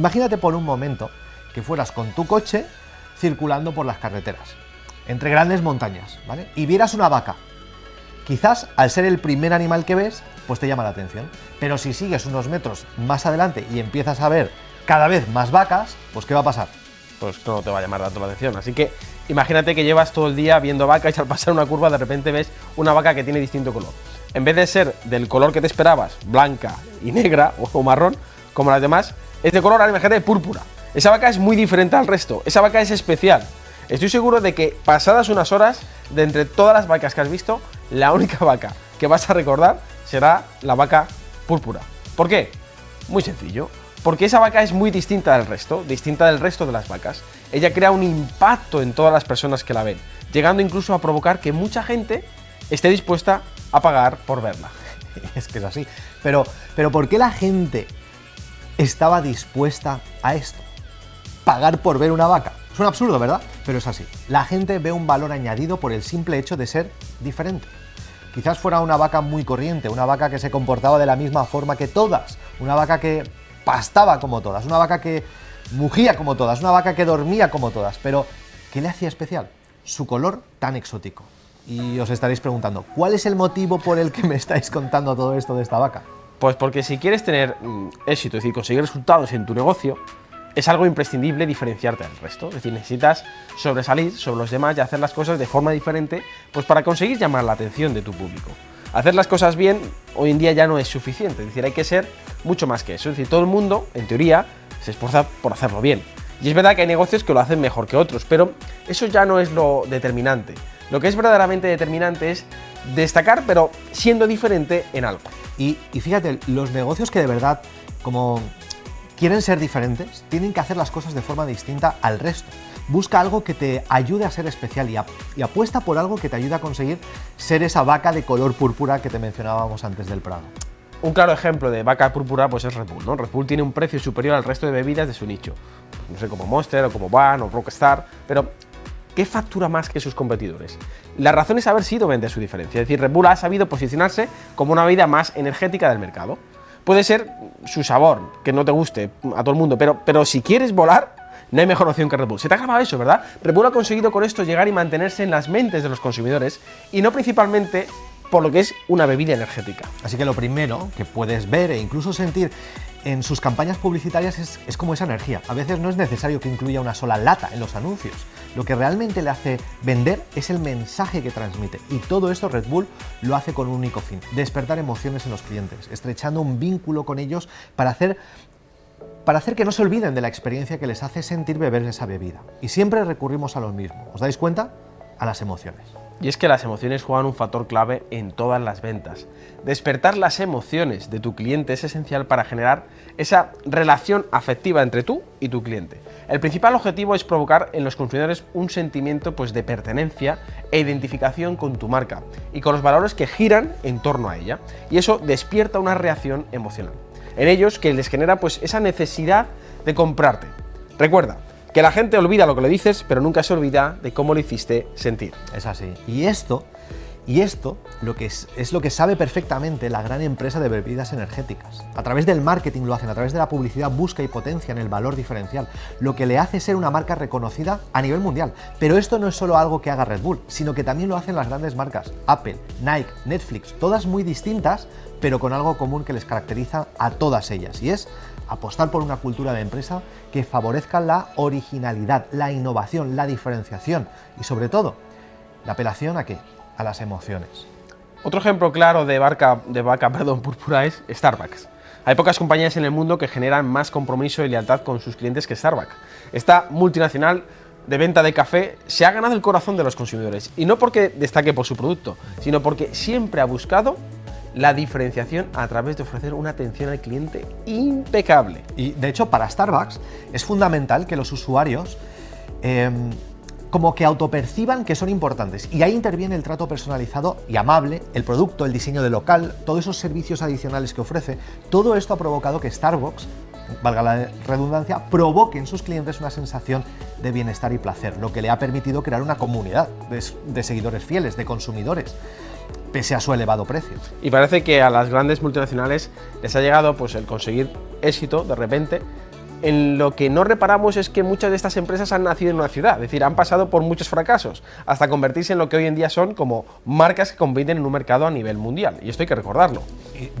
Imagínate por un momento que fueras con tu coche circulando por las carreteras, entre grandes montañas, ¿vale? Y vieras una vaca. Quizás al ser el primer animal que ves, pues te llama la atención. Pero si sigues unos metros más adelante y empiezas a ver cada vez más vacas, pues ¿qué va a pasar? Pues no te va a llamar tanto la atención. Así que imagínate que llevas todo el día viendo vacas y al pasar una curva de repente ves una vaca que tiene distinto color. En vez de ser del color que te esperabas, blanca y negra o marrón, como las demás, es de color, ahora imagínate, púrpura. Esa vaca es muy diferente al resto, esa vaca es especial. Estoy seguro de que pasadas unas horas, de entre todas las vacas que has visto, la única vaca que vas a recordar será la vaca púrpura. ¿Por qué? Muy sencillo. Porque esa vaca es muy distinta del resto, distinta del resto de las vacas. Ella crea un impacto en todas las personas que la ven, llegando incluso a provocar que mucha gente esté dispuesta a pagar por verla. es que es así. Pero, pero ¿por qué la gente estaba dispuesta a esto? Pagar por ver una vaca. Es un absurdo, ¿verdad? Pero es así. La gente ve un valor añadido por el simple hecho de ser diferente. Quizás fuera una vaca muy corriente, una vaca que se comportaba de la misma forma que todas, una vaca que pastaba como todas, una vaca que mugía como todas, una vaca que dormía como todas, pero ¿qué le hacía especial? Su color tan exótico. Y os estaréis preguntando, ¿cuál es el motivo por el que me estáis contando todo esto de esta vaca? Pues porque si quieres tener mm, éxito, es decir, conseguir resultados en tu negocio, es algo imprescindible diferenciarte del resto. Es decir, necesitas sobresalir sobre los demás y hacer las cosas de forma diferente, pues para conseguir llamar la atención de tu público. Hacer las cosas bien hoy en día ya no es suficiente, es decir, hay que ser mucho más que eso. Es decir, todo el mundo, en teoría, se esfuerza por hacerlo bien. Y es verdad que hay negocios que lo hacen mejor que otros, pero eso ya no es lo determinante. Lo que es verdaderamente determinante es destacar, pero siendo diferente en algo. Y, y fíjate, los negocios que de verdad, como quieren ser diferentes, tienen que hacer las cosas de forma distinta al resto. Busca algo que te ayude a ser especial y, y, apuesta por algo que te ayude a conseguir ser esa vaca de color púrpura que te mencionábamos antes del Prado. Un claro ejemplo de vaca púrpura pues es Red Bull, ¿no? Red Bull tiene un precio superior al resto de bebidas de su nicho. No sé, como Monster o como Van o Rockstar, pero ¿qué factura más que sus competidores? La razón es haber sido vender su diferencia, es decir, Red Bull ha sabido posicionarse como una bebida más energética del mercado. Puede ser su sabor, que no te guste a todo el mundo, pero, pero si quieres volar, no hay mejor opción que Red Bull. Se te ha grabado eso, ¿verdad? Red Bull ha conseguido con esto llegar y mantenerse en las mentes de los consumidores y no principalmente por lo que es una bebida energética. Así que lo primero que puedes ver e incluso sentir en sus campañas publicitarias es, como esa energía. A veces no es necesario que incluya una sola lata en los anuncios. Lo que realmente le hace vender es el mensaje que transmite. Y todo esto Red Bull lo hace con un único fin, despertar emociones en los clientes, estrechando un vínculo con ellos para hacer para hacer que no se olviden de la experiencia que les hace sentir beber esa bebida. Y siempre recurrimos a lo mismo. ¿Os dais cuenta? A las emociones. Y es que las emociones juegan un factor clave en todas las ventas. Despertar las emociones de tu cliente es esencial para generar esa relación afectiva entre tú y tu cliente. El principal objetivo es provocar en los consumidores un sentimiento pues, de pertenencia e identificación con tu marca y con los valores que giran en torno a ella. Y eso despierta una reacción emocional en ellos que les genera pues, esa necesidad de comprarte. Recuerda, que la gente olvida lo que le dices, pero nunca se olvida de cómo le hiciste sentir. Es así. Y esto, y esto lo que es, lo que sabe perfectamente la gran empresa de bebidas energéticas. A través del marketing lo hacen, a través de la publicidad busca y potencian el valor diferencial, lo que le hace ser una marca reconocida a nivel mundial. Pero esto no es solo algo que haga Red Bull, sino que también lo hacen las grandes marcas, Apple, Nike, Netflix, todas muy distintas, pero con algo común que les caracteriza a todas ellas, y es apostar por una cultura de empresa que favorezca la originalidad, la innovación, la diferenciación y sobre todo la apelación a qué? A las emociones. Otro ejemplo claro de, barca, de vaca perdón, púrpura es Starbucks. Hay pocas compañías en el mundo que generan más compromiso y lealtad con sus clientes que Starbucks. Esta multinacional de venta de café se ha ganado el corazón de los consumidores. Y no porque destaque por su producto, sino porque siempre ha buscado la diferenciación a través de ofrecer una atención al cliente impecable. Y de hecho, para Starbucks es fundamental que los usuarios eh, como que autoperciban que son importantes. Y ahí interviene el trato personalizado y amable, el producto, el diseño del local, todos esos servicios adicionales que ofrece. Todo esto ha provocado que Starbucks valga la redundancia, provoque en sus clientes una sensación de bienestar y placer, lo que le ha permitido crear una comunidad de, de seguidores fieles, de consumidores pese a su elevado precio. Y parece que a las grandes multinacionales les ha llegado pues, el conseguir éxito de repente en lo que no reparamos es que muchas de estas empresas han nacido en una ciudad, es decir, han pasado por muchos fracasos hasta convertirse en lo que hoy en día son como marcas que compiten en un mercado a nivel mundial. Y esto hay que recordarlo.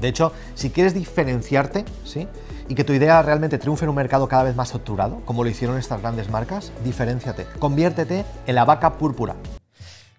De hecho, si quieres diferenciarte, ¿sí? y que tu idea realmente triunfe en un mercado cada vez más saturado, como lo hicieron estas grandes marcas, diferenciate, conviértete en la vaca púrpura.